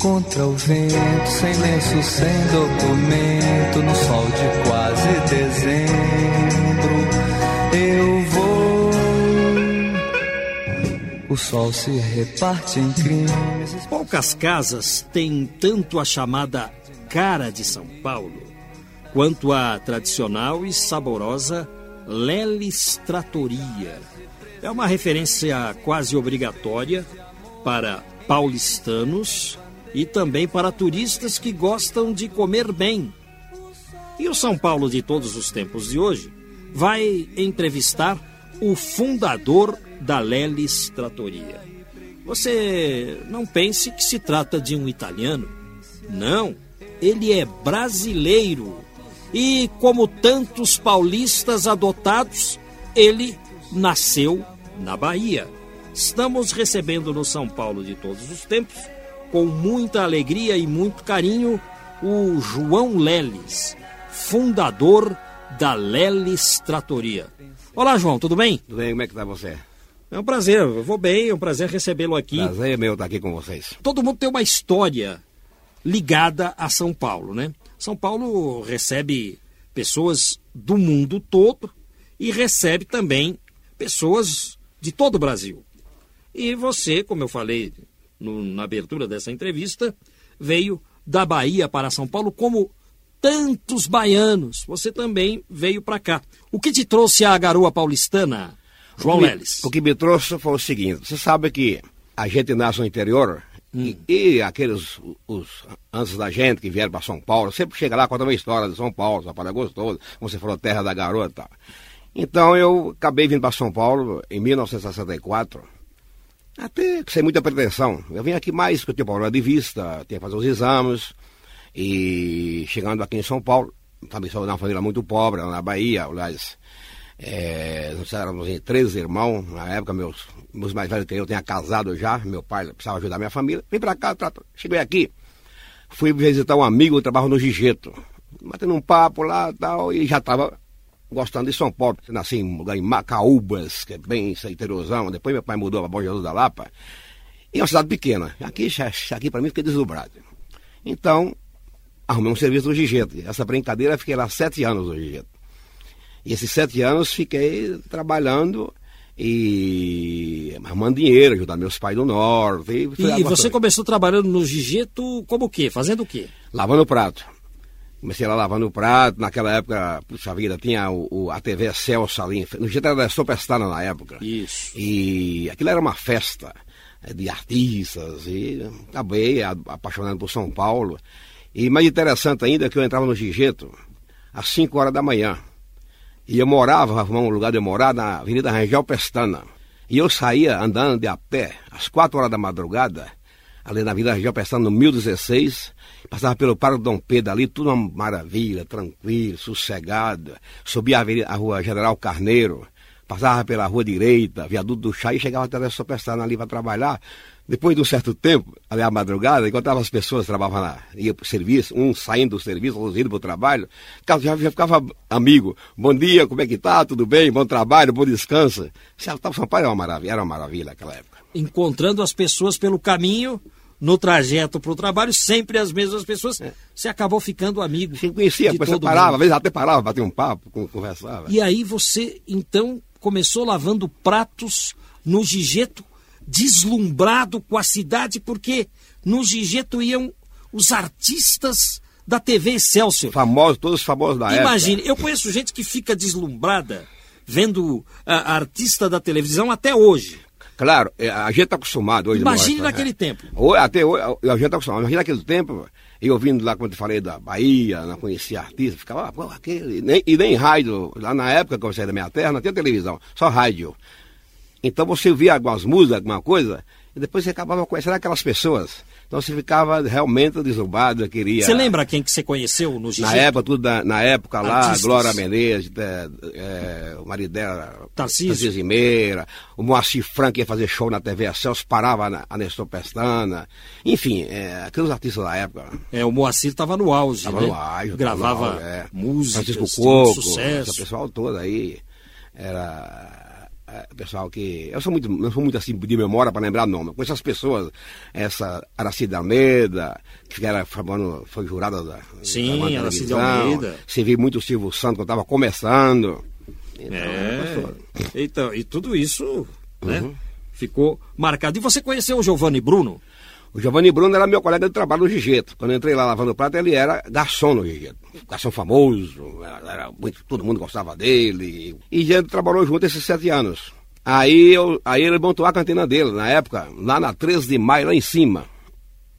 Contra o vento, sem lenço, sem documento, no sol de quase dezembro, eu vou. O sol se reparte em crimes. Poucas casas têm tanto a chamada cara de São Paulo, quanto a tradicional e saborosa Lelis Tratoria. É uma referência quase obrigatória para paulistanos e também para turistas que gostam de comer bem. E o São Paulo de todos os tempos de hoje vai entrevistar o fundador da Lelis Tratoria. Você não pense que se trata de um italiano. Não, ele é brasileiro. E como tantos paulistas adotados, ele nasceu na Bahia. Estamos recebendo no São Paulo de todos os tempos, com muita alegria e muito carinho, o João Leles, fundador da Leles Tratoria. Olá, João, tudo bem? Tudo bem, como é que tá você? É um prazer, eu vou bem, é um prazer recebê-lo aqui. Prazer é meu estar aqui com vocês. Todo mundo tem uma história ligada a São Paulo, né? São Paulo recebe pessoas do mundo todo e recebe também pessoas de todo o Brasil. E você, como eu falei no, na abertura dessa entrevista, veio da Bahia para São Paulo como tantos baianos. Você também veio para cá. O que te trouxe a garoa paulistana, João o Leles? O que me trouxe foi o seguinte: você sabe que a gente nasce no interior hum. e, e, aqueles os, antes da gente que vieram para São Paulo, sempre chega lá conta uma história de São Paulo, São Paulo é gostoso, como você falou, terra da garoa e tal. Então eu acabei vindo para São Paulo em 1964 até sem muita pretensão. Eu vim aqui mais porque eu tinha problema de vista, tinha que fazer os exames. E chegando aqui em São Paulo, também sou de uma família muito pobre, na Bahia, aliás. É, nós éramos em três irmãos, na época meus, meus mais velhos que eu tinha casado já, meu pai precisava ajudar minha família. Vim pra cá, cheguei aqui, fui visitar um amigo que trabalha no Gigeto, batendo um papo lá e tal, e já estava gostando de São Paulo. Nasci em lugar em Macaúbas, que é bem interiorzão. Depois meu pai mudou para Bom Jesus da Lapa. E é uma cidade pequena. Aqui, aqui para mim, fiquei deslumbrado. Então, arrumei um serviço no Gigeto. Essa brincadeira, fiquei lá sete anos no Gigeto. E esses sete anos fiquei trabalhando e arrumando dinheiro, ajudando meus pais do norte. E, e você começou trabalhando no Gigeto como o quê? Fazendo o quê? Lavando prato. Comecei lá lavando o prato, naquela época, puxa vida, tinha o, o a TV Celso ali, no jeito era da Superstar na época. Isso. E aquilo era uma festa é, de artistas, e acabei apaixonando por São Paulo. E mais interessante ainda é que eu entrava no Gigeto às 5 horas da manhã. E eu morava, arrumar um lugar de morar na Avenida Rangel Pestana. E eu saía andando de a pé às 4 horas da madrugada, ali na Avenida Rangel Pestana, no 1016, Passava pelo Parque Dom Pedro ali, tudo uma maravilha, tranquilo, sossegado. Subia a, avenida, a rua General Carneiro, passava pela rua direita, viaduto do chá e chegava até a Superstar ali para trabalhar. Depois de um certo tempo, ali à madrugada, encontrava as pessoas que trabalhavam lá, ia para o serviço, um saindo do serviço, outros indo para o trabalho, já, já ficava amigo. Bom dia, como é que tá? Tudo bem? Bom trabalho, bom descanso. São Paulo era uma maravilha, era uma maravilha naquela época. Encontrando as pessoas pelo caminho, no trajeto para o trabalho, sempre as mesmas pessoas, é. você acabou ficando amigo. Você conhecia, você parava, às vezes até parava, batia um papo, conversava. E aí você, então, começou lavando pratos no Gigeto, deslumbrado com a cidade, porque no Gigeto iam os artistas da TV Excelsior. Famosos, todos famosos da Imagine, época. Imagine, eu conheço gente que fica deslumbrada vendo a, a artista da televisão até hoje. Claro, é, a gente está acostumado hoje. Imagine nós, naquele é. tempo. Até hoje, a gente está acostumado. Imagina naquele tempo, eu vindo lá, quando eu falei da Bahia, não conhecia artista, ficava, ah, pô, aquele. Nem, e nem rádio, lá na época que eu saí da minha terra, não tinha televisão, só rádio. Então você via algumas músicas, alguma coisa, e depois você acabava conhecendo aquelas pessoas. Então você ficava realmente deslumbrado, queria. Você lembra quem que você conheceu no Gigi? Na época, tudo na, na época lá, Artistas. Glória Menezes, é, é, o marido dela, Tarcísio. Zimeira, o Moacir Franco ia fazer show na TV Celso, parava na, a Nestor Pestana, enfim, é, aqueles artistas da época. É, o Moacir estava no auge, Estava né? no auge, Gravava no auge, é. músicas, Francisco Coco, sucesso. pessoal todo aí, era pessoal que. Eu sou muito, não sou muito assim de memória para lembrar nome. Com essas pessoas, essa Aracide Almeida, que era famando, foi jurada da. Sim, da televisão. Almeida. Você viu muito o Silvio Santos quando estava começando. Então, É. pastor, Então, e tudo isso, né? Uhum. Ficou marcado. E você conheceu o Giovanni Bruno? O Giovanni Bruno era meu colega de trabalho no Gigeto. Quando eu entrei lá lavando prato, ele era garçom no Gigeto. Garçom famoso, era, muito, todo mundo gostava dele. E a gente trabalhou junto esses sete anos. Aí, eu, aí ele montou a cantina dele, na época, lá na 13 de maio, lá em cima.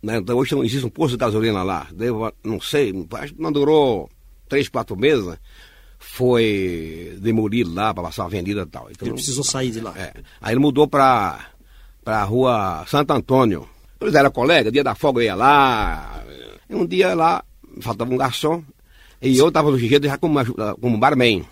Né? Então hoje não existe um posto de gasolina lá. Devo, não sei, acho que não durou três, quatro meses. né? Foi demolido lá para passar a avenida e tal. Então, Ele precisou sair de lá. é. Aí ele mudou para a rua Santo Antônio. Eles eram colegas, dia da folga eu ia lá. E um dia lá, faltava um garçom. E eu estava no Gigedo já como, como barman.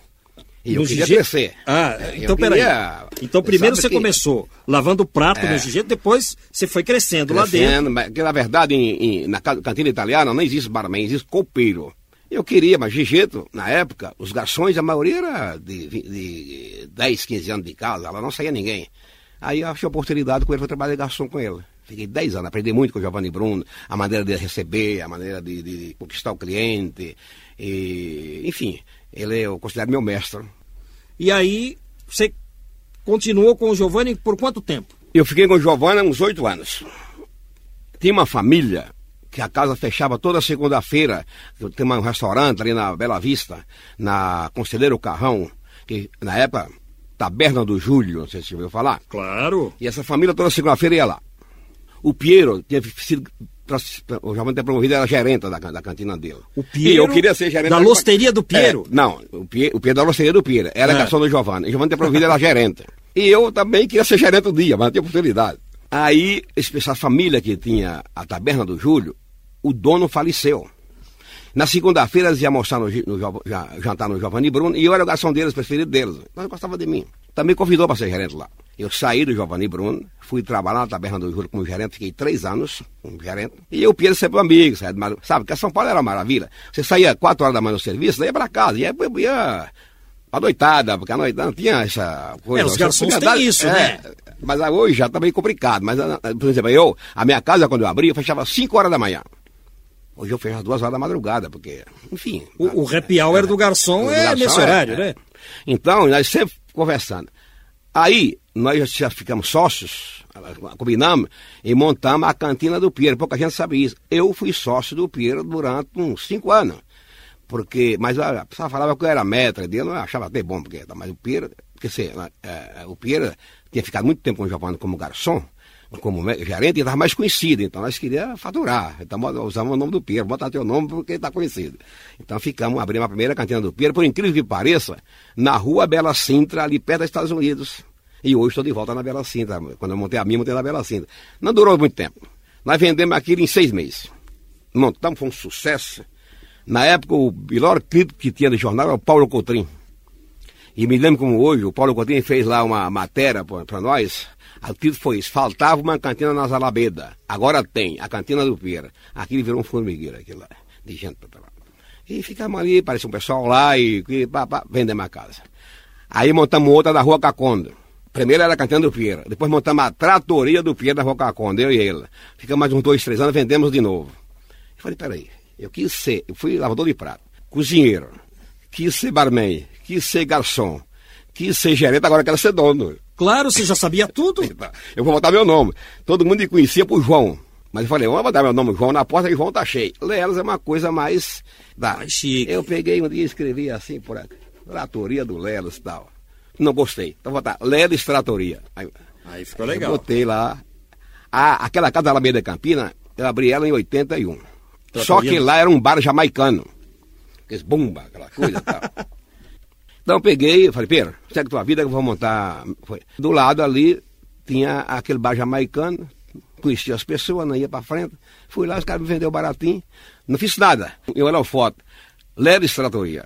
E eu No queria Gigi- crescer. Ah, eu então peraí. queria- Então primeiro sabe você que- começou lavando prato É. no Gigi, depois você foi crescendo, lá dentro. Crescendo, que na verdade em- em- na ca- cantina italiana não existe barman, existe copeiro. Eu queria, mas Gigeto, na época, os garçons, a maioria era de, de 10, 15 anos de casa, lá não saía ninguém. Aí eu achei a oportunidade com ele, fui trabalhar de garçom com ele. Fiquei 10 anos, aprendi muito com o Giovanni Bruno, a maneira de receber, a maneira de, de conquistar o cliente. E, enfim, ele eu considero meu mestre. E aí você continuou com o Giovanni por quanto tempo? Eu fiquei com o Giovanni há uns oito anos. Tinha uma família que a casa fechava toda segunda-feira. Tem um restaurante ali na Bela Vista, na Conselheiro Carrão, que na época, Taberna do Júlio, não sei se você ouviu falar. Claro. E essa família toda segunda-feira ia lá. O Piero tinha sido. O Giovanni tinha promovido, era gerente da, da cantina dele. O E Piero eu queria ser gerente da losteria do Piero? É, não, o Piero, o Piero da losteria do Piero. Era É. garçom do Giovanni. O Giovanni tinha promovido, era gerente. E eu também queria ser gerente um dia, mas não tinha oportunidade. Aí, essa família que tinha a taberna do Júlio, o dono faleceu. Na segunda-feira eles iam almoçar no, no jantar no Giovanni Bruno e eu era o garçom deles, preferido deles. Então ele gostava de mim. Também convidou para ser gerente lá. Eu saí do Giovanni Bruno, fui trabalhar na taberna do Júlio como gerente, fiquei três anos como gerente. E eu, Pedro, sempre amigo, sabe? Sabe? Porque São Paulo era uma maravilha. Você saía quatro horas da manhã no serviço, daí ia para casa, ia, ia, pra noitada, porque a noitada não tinha essa coisa. É, os garçons têm isso, é, né? Mas ah, hoje já está meio complicado. Mas, ah, por exemplo, eu, a minha casa, quando eu abri, eu fechava 5 horas da manhã. Hoje eu fecho às duas horas da madrugada, porque, enfim. O, o happy hour do garçom é garçom nesse horário, é. né? Então, nós sempre conversando. Aí, nós já ficamos sócios, combinamos e montamos a cantina do Piero. Pouca gente sabe isso. Eu fui sócio do Piero durante uns cinco anos. Porque, mas a pessoa falava que eu era metra dele, eu achava até bom, porque, mas o Piero, porque assim, é, o Piero tinha ficado muito tempo com o Giovanni como garçom, como gerente, e estava mais conhecido, então nós queríamos faturar. Então usamos o nome do Piero, botar teu nome porque ele está conhecido. Então ficamos, abrimos a primeira cantina do Piero, por incrível que pareça, na rua Bela Sintra, ali perto dos Estados Unidos. E hoje estou de volta na Bela Sintra. Quando eu montei a minha, montei na Bela Sintra. Não durou muito tempo. Nós vendemos aquilo em seis meses. Montamos, foi um sucesso. Na época, o melhor crítico que tinha no jornal era o Paulo Cotrim. E me lembro como hoje, o Paulo Coutinho fez lá uma matéria para nós. O título foi isso, faltava uma cantina nas Alabedas. Agora tem, a cantina do Pira. Aquilo virou um formigueiro, aquilo lá, de gente para lá. E ficamos ali, parecia um pessoal lá e, e pá, pá, vendemos a casa. Aí montamos outra da Rua Caconda. Primeiro era a cantina do Pira. Depois montamos a tratoria do Pira da Rua Caconda, eu e ele. Ficamos mais uns dois, três anos, vendemos de novo. Eu falei, peraí, eu quis ser, eu fui lavador de prato, cozinheiro, quis ser barman, quis ser garçom, quis ser gerente, agora quero ser dono. Claro, você já sabia tudo. Eu vou botar meu nome. Todo mundo me conhecia por João. Mas eu falei, vamos botar meu nome João na porta e João tá cheio. Leelas é uma coisa mais. Da... Mais chique. Eu peguei um dia e escrevi assim por aqui. Tratoria do Lelas e tal. Não gostei. Então vou botar Lelas Tratoria. Aí, Aí ficou legal. Eu botei lá. A, aquela casa da Alameda Campina, eu abri ela em 81. Tratoria. Só que lá era um bar jamaicano. Aqueles bomba, aquela coisa e tal. Então eu peguei, eu falei, Pedro, segue tua vida que eu vou montar. Foi. Do lado ali tinha aquele bar jamaicano, conhecia as pessoas, não ia pra frente. Fui lá, os caras me venderam baratinho. Não fiz nada. Eu era foto. Lero Estratoria.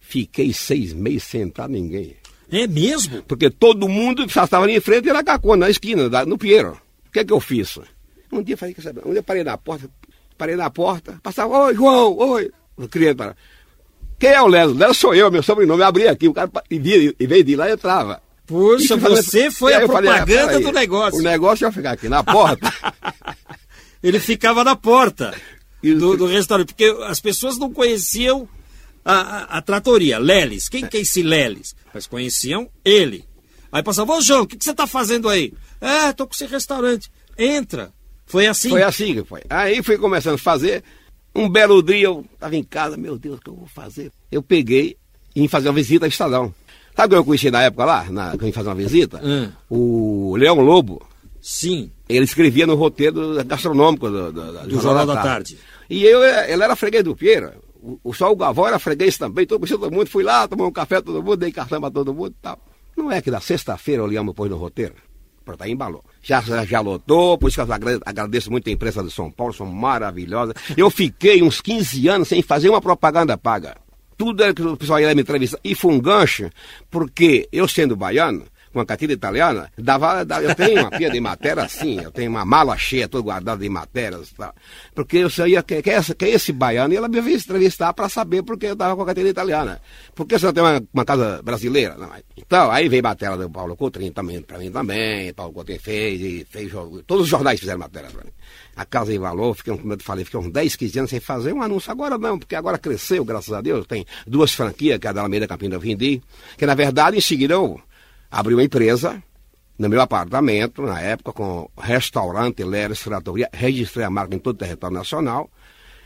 Fiquei seis meses sentado, ninguém. É mesmo? Porque todo mundo já estava ali em frente e era cacona, na esquina, no Pinheiro. O que é que eu fiz? Um dia eu falei, saber? Um dia parei na porta, parei na porta, passava, oi, João, oi. O cliente para. Quem é o Léo? Léo sou eu, meu sobrenome. Eu abri aqui, o cara e vez de lá, eu entrava. Puxa, E você foi E a falei, ah, propaganda peraí, do negócio. O negócio ia ficar aqui na porta. Ele ficava na porta do, do restaurante, porque as pessoas não conheciam a, a, a tratoria, Leles. Quem que é esse Leles? Mas conheciam ele. Aí passava, ô João, o que, que você está fazendo aí? É, tô com esse restaurante. Entra. Foi assim? Foi assim que foi. Aí fui começando a fazer. Um belo dia eu estava em casa, meu Deus, o que eu vou fazer? Eu peguei e vim fazer uma visita ao Estadão. Sabe o que eu conheci na época lá, na, que eu vim fazer uma visita? Hum. O Leão Lobo, Sim. ele escrevia no roteiro gastronômico do, do, Do Jornal da Tarde. E eu, ele era freguês do Pieira. O, só o Gavão era freguês também. Todo, todo mundo fui lá, tomei um café todo mundo, dei cartão pra todo mundo e tal. Não é que na sexta-feira o Leão pôs no roteiro? Pronto, aí embalou. Já, já, já lotou, por isso que eu agrade- agradeço muito a imprensa de São Paulo, são maravilhosas. Eu fiquei uns 15 anos sem fazer uma propaganda paga. Tudo era que o pessoal ia me entrevistar. E foi um gancho, porque eu sendo baiano, com a cartilha italiana, dava, eu tenho uma pia de matéria assim, eu tenho uma mala cheia, toda guardada de matérias tal. Porque eu sabia que, que, essa, que esse baiano, e ela me veio entrevistar para saber porque eu estava com a cartilha italiana. Por que você não tem uma, uma casa brasileira? Não, mas- então, aí veio matéria do Paulo Coutrinho também, para mim também, Paulo Coutrinho fez, e fez, todos os jornais fizeram matéria para mim. A casa em valor, fiquei, como eu falei, fiquei uns 10, 15 anos sem fazer um anúncio. Agora não, porque agora cresceu, graças a Deus. Tem duas franquias, que é a da Alameda Campina eu vendi, que na verdade, em seguida eu abri uma empresa no meu apartamento, na época, com restaurante, Leres, Tratoria, registrei a marca em todo o território nacional.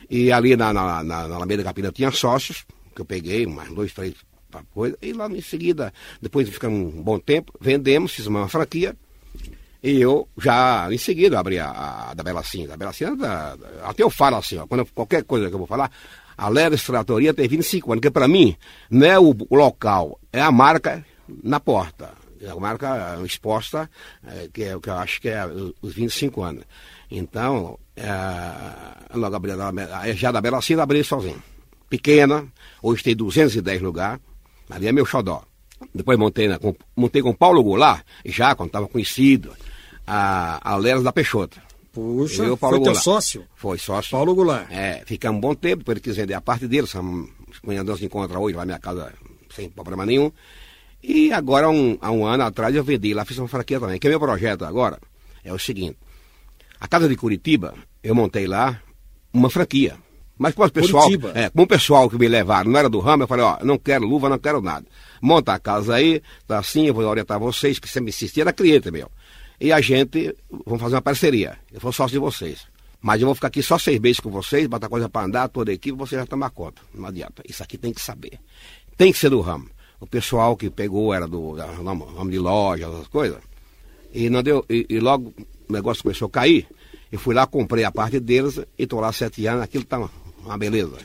E ali na, na, na, na Alameda Campina tinha sócios, que eu peguei, mais dois, três pa- coisa. E lá em seguida, depois de ficar um bom tempo, vendemos, fiz uma franquia. E eu já, em seguida, abri a, a da Bela Cinza. A Bela Cinza, da- até eu falo assim, ó, quando eu- qualquer coisa que eu vou falar, a Leres Tratoria tem 25 anos, porque para mim, não é o, o local, é a marca na porta. É a marca exposta, é, que, é, o que eu acho que é os- os 25 anos. Então, é, logo a já da Bela Cinza, abri sozinho. Pequena, hoje tem 210 lugares, ali é meu xodó. Depois montei, né, com, montei com Paulo Goulart, já quando estava conhecido, a, a Leras da Peixoto. Puxa, Eu e o foi teu Goulart. sócio? Foi sócio. Paulo Goulart. É, ficamos um bom tempo, depois ele quis vender a parte dele, amanhã Deus se encontra hoje lá na minha casa sem problema nenhum. E agora, um, há um ano atrás, eu vendi lá, fiz uma franquia também. Que é meu projeto agora é o seguinte: a casa de Curitiba, eu montei lá uma franquia. Mas com o pessoal, Curitiba. é, com o pessoal que me levaram, não era do ramo, eu falei, ó, não quero luva, não quero nada. Monta a casa aí, tá assim, eu vou orientar vocês, que sempre insistia, era cliente meu. E a gente, vamos fazer uma parceria. Eu vou sócio de vocês. Mas eu vou ficar aqui só seis meses com vocês, botar coisa para andar, toda a equipe, você já tomar conta. Não adianta. Isso aqui tem que saber. Tem que ser do ramo. O pessoal que pegou era do ramo de loja, essas coisas. E, não deu, e, e logo o negócio começou a cair. Eu fui lá, comprei a parte deles e estou lá sete anos, aquilo está uma, beleza.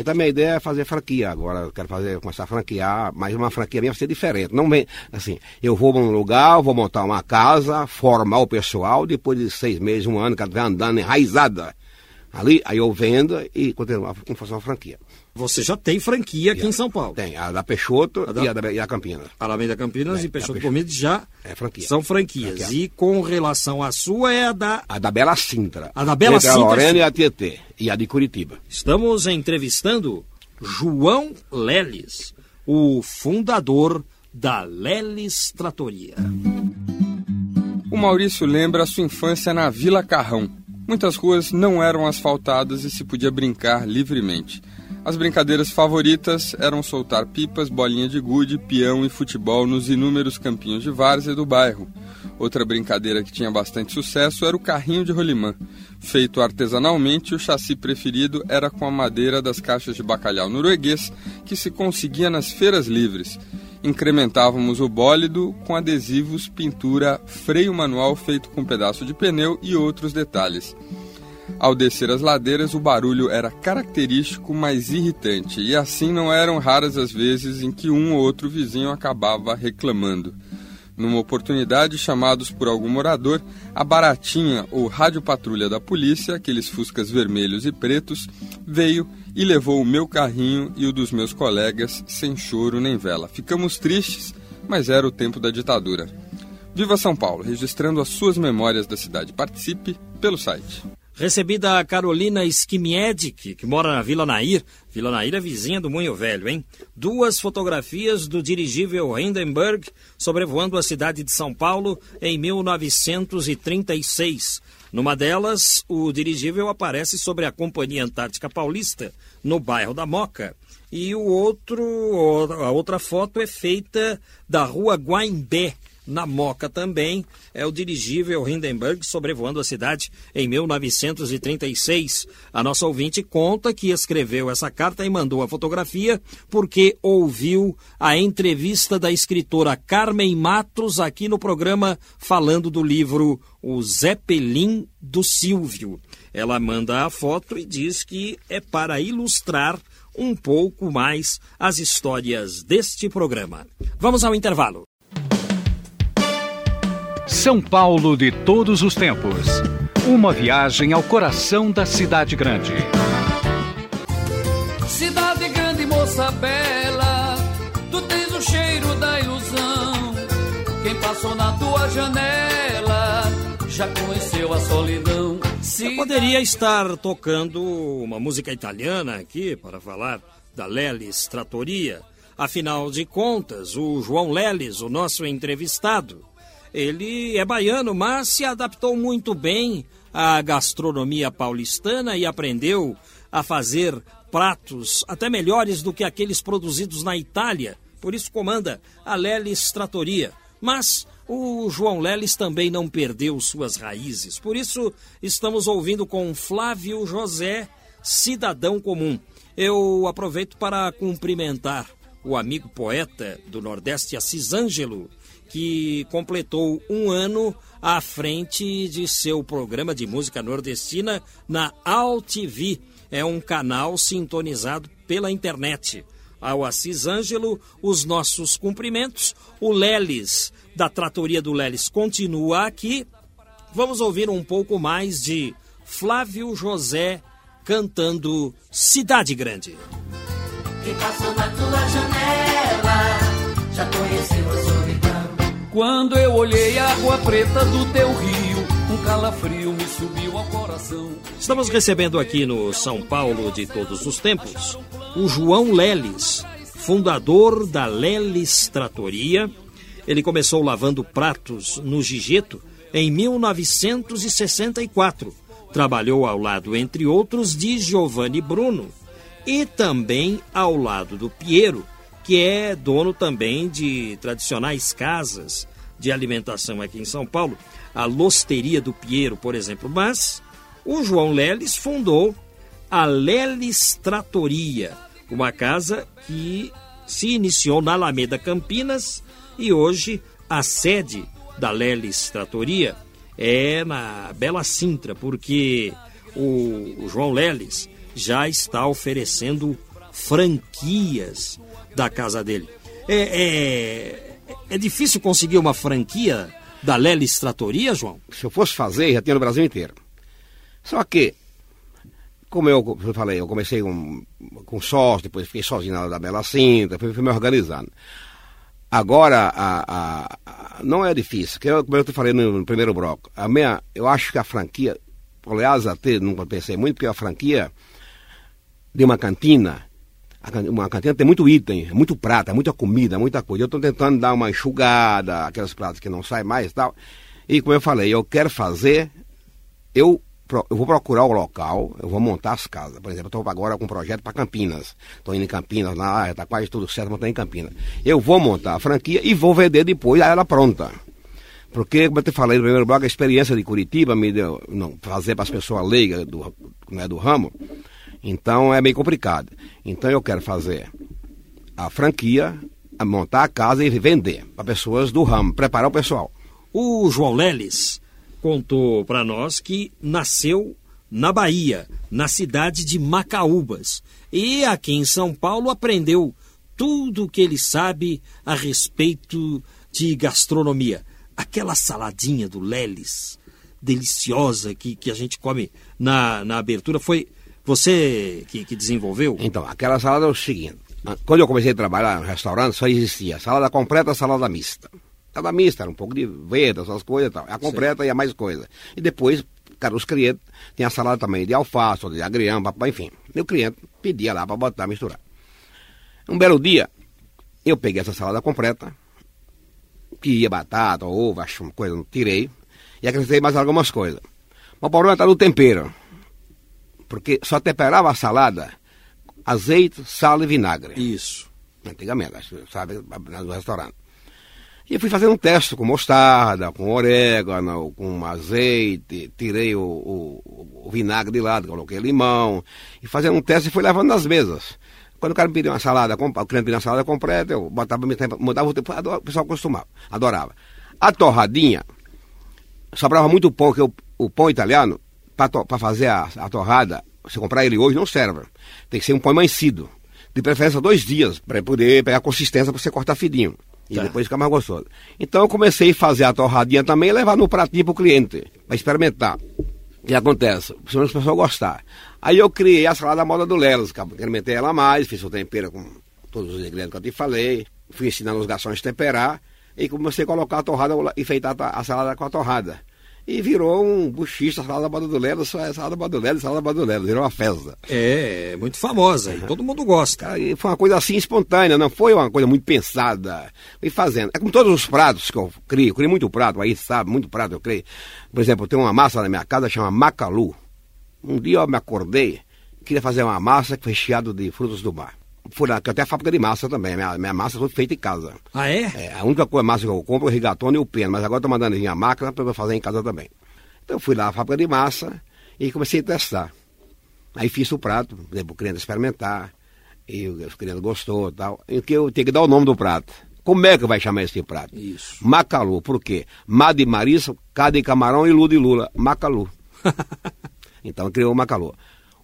Então a minha ideia é fazer franquia agora. Eu quero fazer, começar a franquear, mas uma franquia minha vai ser diferente. Não vem, assim, eu vou num lugar, vou montar uma casa, formar o pessoal, depois de seis meses, um ano, ela vai andando enraizada. Ali, aí eu vendo e continuar fosse uma franquia. Você já tem franquia aqui em São Paulo. Tem a da Peixoto A da- E, a da, e a Campinas. Alameda Campinas É, e Peixoto Gomes já É franquia. são franquias. Franquia. E com relação à sua é a da. A da Bela Sintra. A da Bela Entre Sintra, A Lorena e a Tietê. E a de Curitiba. Estamos entrevistando João Leles, o fundador da Leles Tratoria. O Maurício lembra a sua infância na Vila Carrão. Muitas ruas não eram asfaltadas e se podia brincar livremente. As brincadeiras favoritas eram soltar pipas, bolinha de gude, peão e futebol nos inúmeros campinhos de várzea do bairro. Outra brincadeira que tinha bastante sucesso era o carrinho de rolimã. Feito artesanalmente, o chassi preferido era com a madeira das caixas de bacalhau norueguês que se conseguia nas feiras livres. Incrementávamos o bólido com adesivos, pintura, freio manual feito com pedaço de pneu e outros detalhes. Ao descer as ladeiras, o barulho era característico, mas irritante, e assim não eram raras as vezes em que um ou outro vizinho acabava reclamando. Numa oportunidade, chamados por algum morador, a baratinha ou rádio patrulha da polícia, aqueles fuscas vermelhos e pretos, veio e levou o meu carrinho e o dos meus colegas sem choro nem vela. Ficamos tristes, mas era o tempo da ditadura. Viva São Paulo, registrando as suas memórias da cidade. Participe pelo site. Recebida a Carolina Skimiedic, que mora na Vila Nair. Vila Nair é vizinha do Moinho Velho, hein? Duas fotografias do dirigível Hindenburg sobrevoando a cidade de São Paulo em 1936. Numa delas, o dirigível aparece sobre a Companhia Antártica Paulista, no bairro da Moca. E o outro, a outra foto é feita da rua Guaimbé, na Moca também é o dirigível Hindenburg sobrevoando a cidade em 1936. A nossa ouvinte conta que escreveu essa carta e mandou a fotografia porque ouviu a entrevista da escritora Carmen Matos aqui no programa falando do livro O Zeppelin do Silvio. Ela manda a foto e diz que é para ilustrar um pouco mais as histórias deste programa. Vamos ao intervalo. São Paulo de todos os tempos. Uma viagem ao coração da cidade grande. Cidade grande, moça bela, tu tens o cheiro da ilusão. Quem passou na tua janela já conheceu a solidão. Eu poderia estar tocando uma música italiana aqui para falar da Lelis Trattoria. Afinal de contas, o João Lelis, o nosso entrevistado, ele é baiano, mas se adaptou muito bem à gastronomia paulistana e aprendeu a fazer pratos até melhores do que aqueles produzidos na Itália. Por isso comanda a Lelis Trattoria. Mas o João Lelis também não perdeu suas raízes. Por isso estamos ouvindo com Flávio José, cidadão comum. Eu aproveito para cumprimentar o amigo poeta do Nordeste, Assis Ângelo, que completou um ano à frente de seu programa de música nordestina na AltV. É um canal sintonizado pela internet. Ao Assis Ângelo, os nossos cumprimentos. O Leles, da Tratoria do Leles, continua aqui. Vamos ouvir um pouco mais de Flávio José cantando Cidade Grande. Que passou na tua janela, já. Quando eu olhei a água preta do teu rio, um calafrio me subiu ao coração. Estamos recebendo aqui no São Paulo de todos os tempos o João Leles, fundador da Leles Tratoria. Ele começou lavando pratos no Gigeto em 1964. Trabalhou ao lado, entre outros, de Giovanni Bruno e também ao lado do Piero, que é dono também de tradicionais casas de alimentação aqui em São Paulo, a Losteria do Piero, por exemplo. Mas o João Leles fundou a Leles Tratoria, uma casa que se iniciou na Alameda Campinas e hoje a sede da Leles Tratoria é na Bela Sintra, porque o João Leles já está oferecendo franquias da casa dele. É, é, é difícil conseguir uma franquia da Lelis Tratoria, João? Se eu fosse fazer, já tinha no Brasil inteiro. Só que, como eu, eu falei, eu comecei com, com sócio, depois fiquei sozinho na da Bela Cinta, depois fui me organizando. Agora, a, a, a, não é difícil, que eu, como eu te falei no, no, primeiro bloco, a minha, eu acho que a franquia, aliás, até nunca pensei muito, porque a franquia de uma cantina uma cantina tem muito item, muito prata, muita comida, muita coisa. Eu estou tentando dar uma enxugada, aquelas pratas que não saem mais e tal. E como eu falei, eu quero fazer, eu, eu vou procurar o local, eu vou montar as casas. Por exemplo, eu estou agora com um projeto para Campinas. Estou indo em Campinas, lá está quase tudo certo, mas estou em Campinas. Eu vou montar a franquia e vou vender depois ela pronta. Porque, como eu te falei no primeiro bloco, a experiência de Curitiba me deu, não, fazer para as pessoas leigas do, né, do ramo, então é meio complicado. Então eu quero fazer a franquia a montar a casa e vender para pessoas do ramo, preparar o pessoal. O João Leles contou para nós que nasceu na Bahia, na cidade de Macaúbas. E aqui em São Paulo aprendeu tudo o que ele sabe a respeito de gastronomia. Aquela saladinha do Leles, deliciosa, que, que a gente come na, na abertura, foi você que, que desenvolveu? Então, aquela salada é o seguinte. Quando eu comecei a trabalhar no restaurante, só existia salada completa salada mista. Salada mista, era um pouco de veda, essas coisas e tal. A completa Sim. e a mais coisa. E depois, cara, os clientes tem a salada também de alface, de agrião, enfim. E o cliente pedia lá para botar, misturar. Um belo dia, eu peguei essa salada completa, que ia batata, ovo, acho uma coisa, tirei, e acrescentei mais algumas coisas. Mas o problema está no tempero. Porque só temperava a salada azeite, sal e vinagre. Isso. Antigamente, sabe, no restaurante. E eu fui fazer um teste com mostarda, com orégano, com azeite, tirei o, o, o vinagre de lado, coloquei limão, e fazendo um teste e fui levando nas mesas. Quando o cara me pedia uma salada, o cliente pedia uma salada completa, eu botava, mudava o tempo, o pessoal costumava, adorava. A torradinha, sobrava muito pão, que o, o pão italiano, para fazer a, a torrada, você comprar ele hoje não serve. Tem que ser um pão amanhecido. De preferência dois dias, para poder pegar consistência para você cortar fininho. E tá. depois ficar mais gostoso. Então eu comecei a fazer a torradinha também e levar no pratinho para o cliente, para experimentar. O que acontece? Principalmente as pessoas gostar. Aí eu criei a salada moda do Lelos, incrementei ela mais, fiz o tempero com todos os ingredientes que eu te falei, fui ensinando os garçons a temperar, e comecei a colocar a torrada, enfeitar a salada com a torrada e virou um buchista, salada Badulelo, salada Badulelo, salada Badulelo, virou uma festa. É, muito famosa, e todo mundo gosta. E foi uma coisa assim espontânea, não foi uma coisa muito pensada, fui fazendo. É como todos os pratos que eu crio, eu crio muito prato, aí sabe, muito prato eu crio. Por exemplo, tem uma massa na minha casa chama macalu. Um dia eu me acordei, queria fazer uma massa recheada de frutos do mar fui lá, que até a fábrica de massa também. Minha, minha massa foi feita em casa. Ah, é? é a única coisa massa que eu compro é o rigatone e o pena, mas agora estou mandando vir a máquina para fazer em casa também. Então eu fui lá à fábrica de massa e comecei a testar. Aí fiz o prato, para o cliente experimentar, e o cliente gostou e tal. E que eu tenho que dar o nome do prato. Como é que vai chamar esse prato? Isso. Macalu, por quê? Má de Marisa, Cá de camarão e Lu de Lula. Macalu. então criou o Macalu.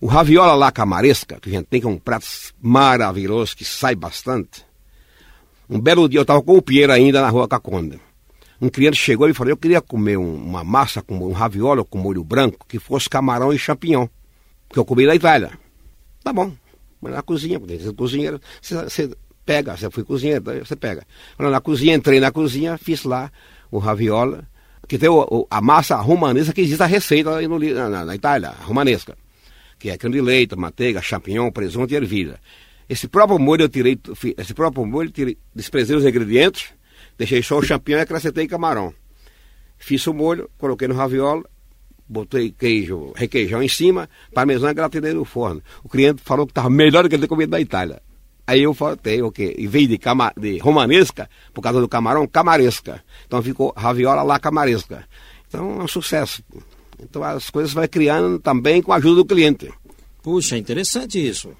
O raviola lá camaresca, que a gente tem, que é um prato maravilhoso, que sai bastante. Um belo dia eu estava com o Pierre ainda na rua Caconda. Um cliente chegou e falou, eu queria comer um, uma massa com um raviola com molho branco, que fosse camarão e champignon, que eu comi na Itália. Tá bom, na cozinha, porque você é cozinheiro, você, pega, você foi cozinheiro, você pega. Na cozinha, entrei na cozinha, fiz lá o raviola, que tem o, a massa romanesca que existe a receita no, na, na Itália, romanesca que é creme de leite, manteiga, champignon, presunto e ervilha. Esse próprio molho eu tirei, esse próprio molho tirei, desprezei os ingredientes, deixei só o champignon e acrescentei camarão. Fiz o molho, coloquei no raviolo, botei queijo, requeijão em cima, parmesão e gratinei no forno. O cliente falou que estava melhor do que ele comido na Itália. Aí eu falei, o quê? Em vez de, cama, de romanesca, por causa do camarão, camaresca. Então ficou raviola lá camaresca. Então é um sucesso. Então as coisas vai criando também com a ajuda do cliente. Puxa, interessante isso.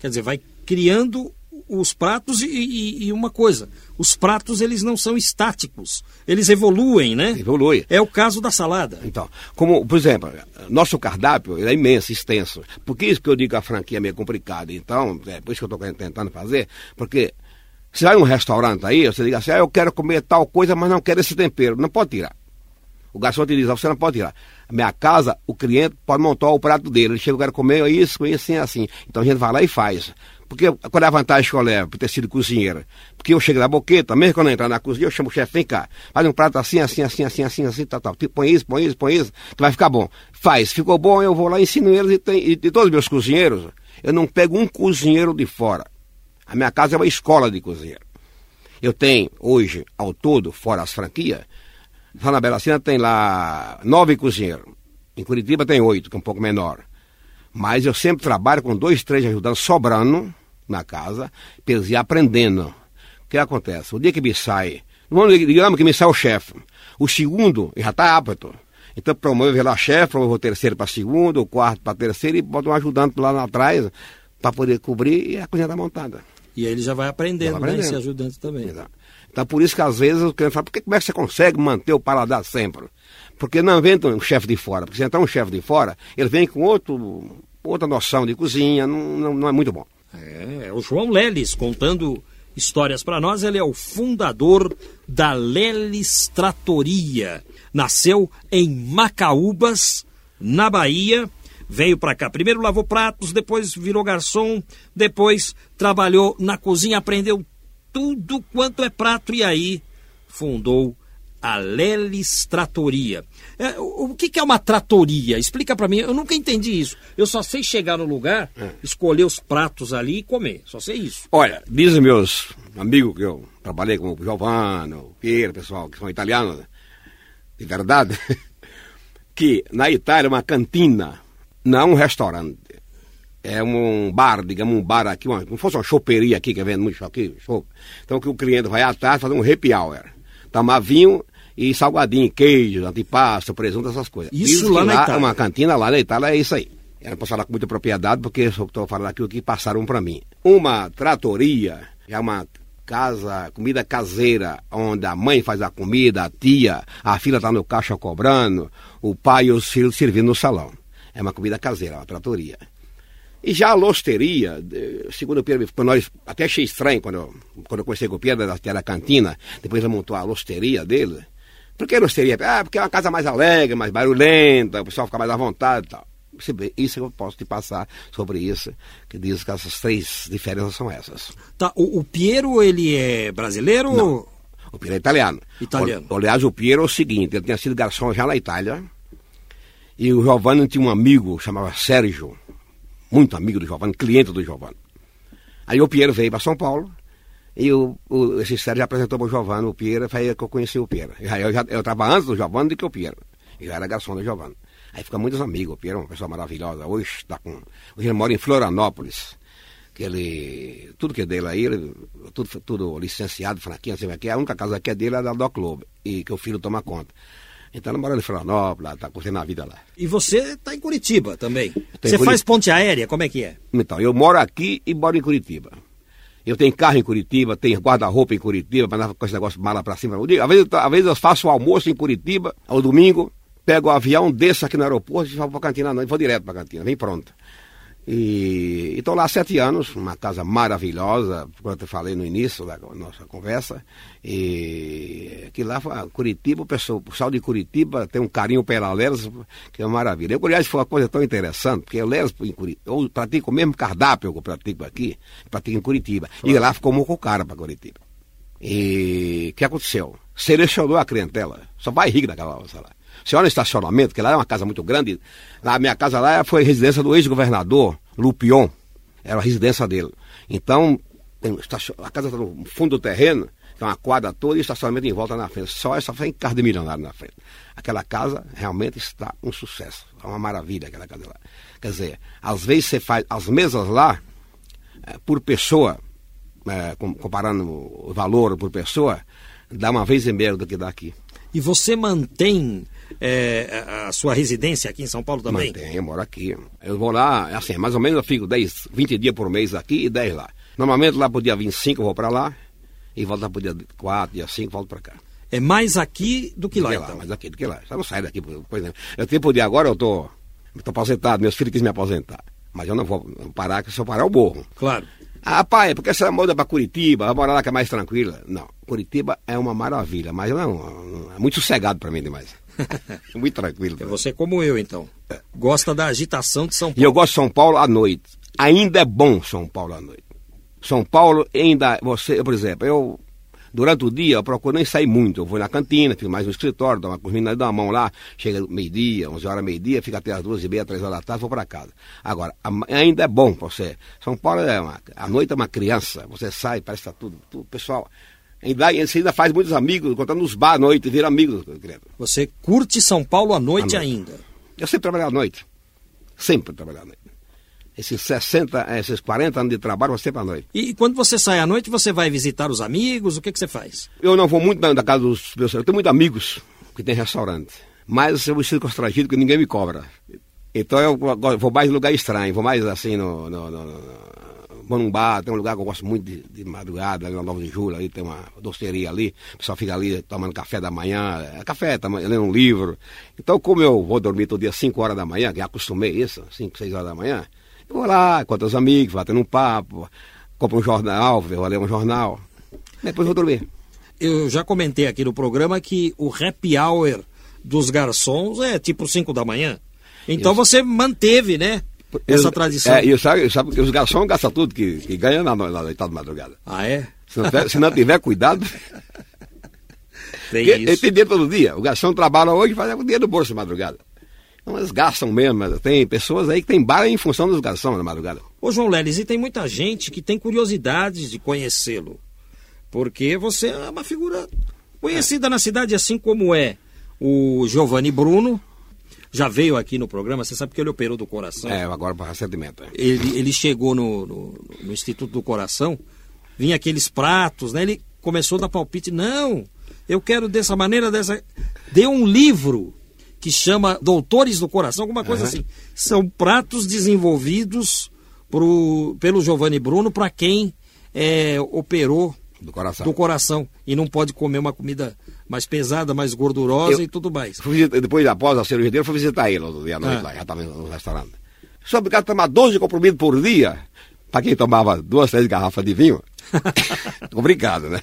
Quer dizer, vai criando os pratos e, e, e, uma coisa, os pratos eles não são estáticos, eles evoluem, né? Evolui. É o caso da salada. Então, como, por exemplo, nosso cardápio é imenso, extenso. Por que isso que eu digo que a franquia é meio complicada? Então, é por isso que eu estou tentando fazer, porque você vai num restaurante aí, você diz assim, ah, eu quero comer tal coisa, mas não quero esse tempero. Não pode tirar. O garçom te diz, ah, você não pode tirar. Minha casa, o cliente pode montar o prato dele. Ele chega, eu quero comer isso, isso, assim, assim. Então a gente vai lá e faz. Porque qual é a vantagem que eu levo por ter sido cozinheiro? Porque eu chego na boqueta, mesmo quando eu entrar na cozinha, eu chamo o chefe, vem cá, faz um prato assim, assim, assim, assim, assim, assim, tal, tal. Tipo, põe isso, põe isso, põe isso, que vai ficar bom. Faz. Ficou bom, eu vou lá ensino eles e, tem, e, e todos os meus cozinheiros, eu não pego um cozinheiro de fora. A minha casa é uma escola de cozinheiro. Eu tenho, hoje, ao todo, fora as franquias, Lá na Bela Cena tem lá nove cozinheiros. Em Curitiba tem oito, que é um pouco menor. Mas eu sempre trabalho com dois, três ajudando, sobrando na casa, e aprendendo. O que acontece? O dia que me sai, digamos que me sai o chefe, o segundo já está apto. Então promove lá chefe, promove o terceiro para segundo, o quarto para terceiro e bota um ajudante lá atrás para poder cobrir e a cozinha está montada. E aí ele já vai aprendendo, Já vai né? aprendendo. Esse ajudante também. Exato. Então, por isso que às vezes o cliente fala, por que, como é que você consegue manter o paladar sempre? Porque não vem um chefe de fora. Porque se entrar um chefe de fora, ele vem com outro, outra noção de cozinha, não, não, não é muito bom. É, é o João Leles contando histórias para nós. Ele é o fundador da Leles Tratoria. Nasceu em Macaúbas, na Bahia. Veio para cá. Primeiro lavou pratos, depois virou garçom, depois trabalhou na cozinha, aprendeu tudo quanto é prato e aí fundou a Leles Tratoria. É, o o que, que é uma tratoria? Explica para mim. Eu nunca entendi isso. Eu só sei chegar no lugar, escolher os pratos ali e comer. Só sei isso. Olha, dizem meus amigos que eu trabalhei com o Giovanni, o Piero, pessoal que são italianos, né? de verdade, que na Itália uma cantina não é um restaurante. É um bar, digamos, um bar aqui, uma, como se fosse uma choperia aqui, que vende muito aqui, chopp. Então que o cliente vai tarde fazer um happy hour. Tomar vinho e salgadinho, queijo, antipasta, presunto, essas coisas. Isso lá na Itália. Uma cantina lá na Itália é isso aí. Não posso falar com muita propriedade porque eu estou falando aquilo que passaram para mim. Uma tratoria é uma casa, comida caseira, onde a mãe faz a comida, a tia, a filha está no caixa cobrando, o pai e os filhos servindo no salão. É uma comida caseira, uma tratoria. E já a losteria, segundo o Pedro, para nós, até achei estranho quando eu, quando eu conversei com o Pedro, da da cantina, depois ele montou a losteria dele. Por que losteria? Ah, porque é uma casa mais alegre, mais barulhenta, o pessoal fica mais à vontade e tal. Isso eu posso te passar sobre isso, que diz que essas três diferenças são essas. Tá, o, o Piero, ele é brasileiro? Não. O Piero é italiano. Italiano. O, aliás, o Piero é o seguinte, ele tinha sido garçom já na Itália, e o Giovanni tinha um amigo, chamava Sérgio, muito amigo do Giovanni, cliente do Giovanni. Aí o Piero veio para São Paulo, e o, o, esse Sérgio apresentou para o Giovanni o Piero, foi aí que eu conheci o Piero. Eu já eu estava antes do Giovanni do que o Piero. Eu era garçom do Giovanni. Aí fica muitos amigos, o Piero é uma pessoa maravilhosa. Hoje está com. Hoje ele mora em Florianópolis. Que ele. Tudo que é dele aí, ele- tudo, tudo licenciado, franquinha, que é. A única casa que é dele é da Doc Club, e que o filho toma conta. Então ele mora em Florianópolis, está curtindo a vida lá. E você está em Curitiba também. Você Curitiba. faz ponte aérea? Como é que é? Então, eu moro aqui e moro em Curitiba. Eu tenho carro em Curitiba, tenho guarda-roupa em Curitiba, andar com esse negócio de mala para cima. Às vezes, eu tô- às vezes eu faço o almoço em Curitiba, ao domingo, pego o avião, desço aqui no aeroporto e vou para a cantina noite, vou direto para a cantina, vem pronto. E estou lá há sete anos, uma casa maravilhosa, como eu falei no início da nossa conversa. E aqui lá, foi- Curitiba, o pessoal, o pessoal de Curitiba tem um carinho pela Leras, que é uma maravilha. Eu, aliás, foi uma coisa tão interessante, porque Leras, em Curitiba, eu pratico o mesmo cardápio que eu pratico aqui, pratico em Curitiba. E lá ficou muito cara para Curitiba. E o que aconteceu? Selecionou a clientela, só vai rico naquela moça lá. Você olha o estacionamento, que lá é uma casa muito grande. Lá, a minha casa lá foi residência do ex-governador Lupion. Era a residência dele. Então, a casa está no fundo do terreno, tem uma quadra toda e estacionamento em volta na frente. Só essa frente carro de milionário na frente. Aquela casa realmente está um sucesso. É uma maravilha aquela casa lá. Quer dizer, às vezes você faz as mesas lá, eh, por pessoa, com- comparando o valor por pessoa, dá uma vez e meia do que dá aqui. E você mantém é, a- sua residência aqui em São Paulo também? Mantém, eu moro aqui. Eu vou lá, assim, mais ou menos eu fico 10, 20 dias por mês aqui e 10 lá. Normalmente lá pro dia 25 eu vou para lá e volto lá pro dia 4, dia 5 volto para cá. É mais aqui do que lá, Do então. mas aqui do que lá. Só não saio daqui, por exemplo. Eu tempo de agora eu tô, eu tô aposentado, meus filhos quis me aposentar. Mas eu não vou parar, que se eu parar eu morro. Claro. Ah, pai, porque você muda para Curitiba, vai morar lá que é mais tranquila. Não, Curitiba é uma maravilha, mas não, não- é muito sossegado para mim demais. muito tranquilo. É você como eu, então. Gosta da agitação de São E Paulo. eu gosto de São Paulo à noite. Ainda é bom São Paulo à noite. São Paulo ainda, você, por exemplo, eu, durante o dia, eu procuro nem sair muito. Eu vou na cantina, fico mais no escritório, dou uma comida, dou uma mão lá, chega meio-dia, 11 horas, meio-dia, fica até as duas e meia, três horas da tarde, vou para casa. Agora, ainda é bom você. São Paulo é uma, a noite é uma criança, você sai, parece que tá tudo, tudo pessoal. Ainda, você ainda faz muitos amigos, contando nos bar à noite, vira amigos. Você curte São Paulo à noite, À noite. ainda. Eu sempre trabalhei à noite. Sempre trabalhei à noite. Esses 60, eh, esses 40 anos de trabalho, eu sempre à noite. E quando você sai à noite, você vai visitar os amigos? O que, que você faz? Eu não vou muito na, casa dos meus. Eu tenho muitos amigos que têm restaurante. Mas eu me sinto constrangido porque ninguém me cobra. Então eu vou mais em lugar estranho, vou mais assim no, no, no- no vou num bar, tem um lugar que eu gosto muito de, de madrugada, ali na 9 de julho, ali tem uma doceria ali, o pessoal fica ali tomando café da manhã, é, café, tá, lendo um livro. Então, como eu vou dormir todo dia 5 horas da manhã, que já acostumei isso, 5, 6 horas da manhã, eu vou lá, encontro os amigos, vou tendo um papo, compro um jornal, vou ler um jornal, depois vou dormir. Eu já comentei aqui no programa que o happy hour dos garçons é tipo 5 da manhã. Então você manteve, né? Essa tradição. É, e sabe, sabe, os garçons gastam tudo que, que ganha na, na, de madrugada. Ah, é? Se não tiver, se não tiver cuidado. Tem isso. Ele tem dinheiro todo dia. O garçom trabalha hoje e faz o dinheiro do bolso de madrugada. Então eles gastam mesmo. Tem pessoas aí que tem bar em função dos garçons na madrugada. Ô João Leles, e tem muita gente que tem curiosidade de conhecê-lo. Porque você é uma figura conhecida é. na cidade, assim como é o Giovanni Bruno, já veio aqui no programa, você sabe que ele operou do coração. É, agora recentemente. É. Ele, ele chegou no, no, no, Instituto do Coração, vinha aqueles pratos, né? Ele começou a dar palpite, não, eu quero dessa maneira, dessa. Deu um livro que chama Doutores do Coração, alguma coisa uhum. assim. São pratos desenvolvidos pro, pelo Giovanni Bruno para quem é, operou do coração. do coração e não pode comer uma comida mais pesada, mais gordurosa eu, e tudo mais. Fui, depois, após a cirurgia dele, fui visitar ele outro dia à noite ah. lá, já estava no restaurante. Sou obrigado a tomar 12 comprimidos por dia, para quem tomava duas, três garrafas de vinho. Obrigado, né?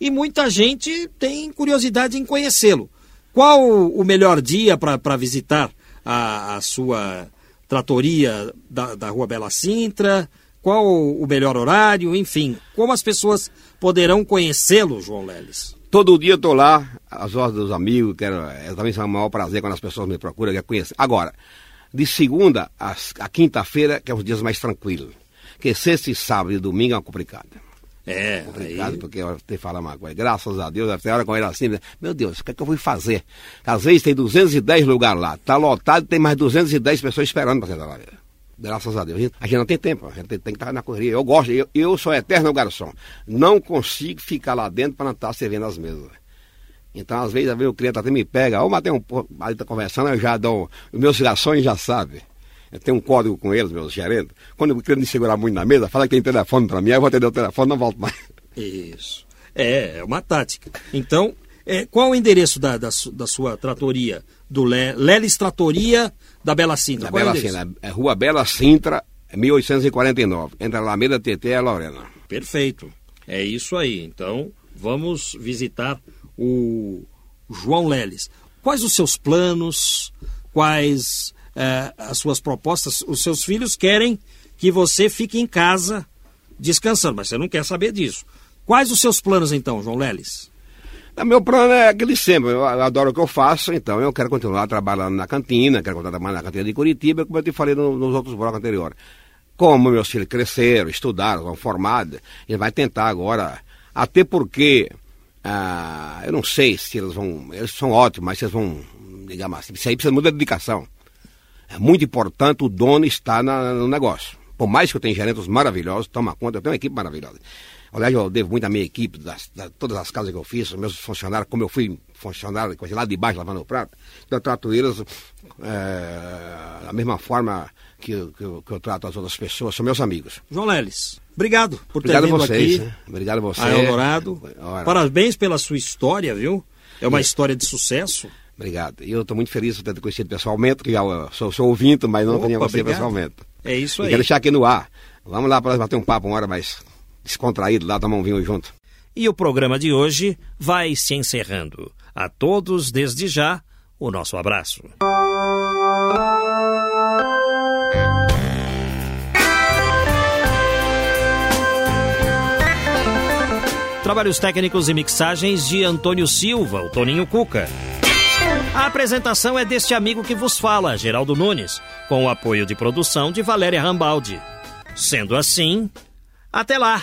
E muita gente tem curiosidade em conhecê-lo. Qual o melhor dia para visitar a, a, sua tratoria da, da Rua Bela Sintra? Qual o melhor horário? Enfim, como as pessoas poderão conhecê-lo, João Leles? Todo dia eu estou lá, às horas dos amigos, quero, é também é um maior prazer quando as pessoas me procuram, quer conhecer. Agora, de segunda a, a quinta-feira, que é os dias mais tranquilos. Porque sexta e sábado e domingo é uma complicada. É, complicado, aí... porque eu te falar uma coisa. Graças a Deus, até hora com ele assim, né? meu Deus, o que é que eu vou fazer? Às vezes tem 210 lugares lá, tá lotado, tem mais 210 pessoas esperando para sentar lá. Graças a Deus. A gente não tem tempo, a gente tem, que estar na correria. Eu gosto, eu, eu sou eterno garçom. Não consigo ficar lá dentro para não estar servindo as mesas. Então, às vezes, às vezes o cliente até me pega, ou matei um aí está conversando, eu já dou. Os meus garçons já sabem. Eu tenho um código com eles, meus gerentes. Quando o cliente me segurar muito na mesa, fala que tem telefone para mim, aí eu vou atender o telefone não volto mais. Isso. É, é uma tática. Então, é, qual o endereço da, da, da sua tratoria? Do Le, Lelis Tratoria da Bela Sintra. Da Bela Sintra. É Rua Bela Sintra, 1849. Entre a Alameda TT e a Lorena. Perfeito. É isso aí. Então, vamos visitar o João Leles. Quais os seus planos? Quais é, as suas propostas? Os seus filhos querem que você fique em casa descansando, mas você não quer saber disso. Quais os seus planos então, João Leles? Meu plano é aquele sempre, eu adoro o que eu faço, então eu quero continuar trabalhando na cantina, quero continuar trabalhando na cantina de Curitiba, como eu te falei no, nos outros blocos anteriores. Como meus filhos cresceram, estudaram, estão formados, ele vai tentar agora, até porque, ah, eu não sei se eles vão, eles são ótimos, mas eles vão, digamos assim, isso aí precisa muita dedicação. É muito importante o dono estar na, no negócio. Por mais que eu tenha gerentes maravilhosos, toma conta, eu tenho uma equipe maravilhosa. Aliás, eu devo muito à minha equipe, das, das, todas as casas que eu fiz, meus funcionários, como eu fui funcionário lá de baixo lavando o prato, eu trato eles é, da mesma forma que, que, eu, que, eu, trato as outras pessoas, são meus amigos. João Leles, obrigado por obrigado ter vindo vocês, aqui. Né? Obrigado a você. A Eldorado. Parabéns pela sua história, viu? É uma e... história de sucesso. Obrigado. E eu estou muito feliz por ter conhecido pessoalmente, que já sou, sou ouvinte, mas não conhecia você pessoalmente. É isso aí. E quero deixar aqui no ar. Vamos lá para bater um papo uma hora mais descontraído lá, tomar um vinho junto. E o programa de hoje vai se encerrando. A todos, desde já, o nosso abraço. Trabalhos técnicos e mixagens de Antônio Silva, o Toninho Cuca. A apresentação é deste amigo que vos fala, Geraldo Nunes, com o apoio de produção de Valéria Rambaldi. Sendo assim, até lá!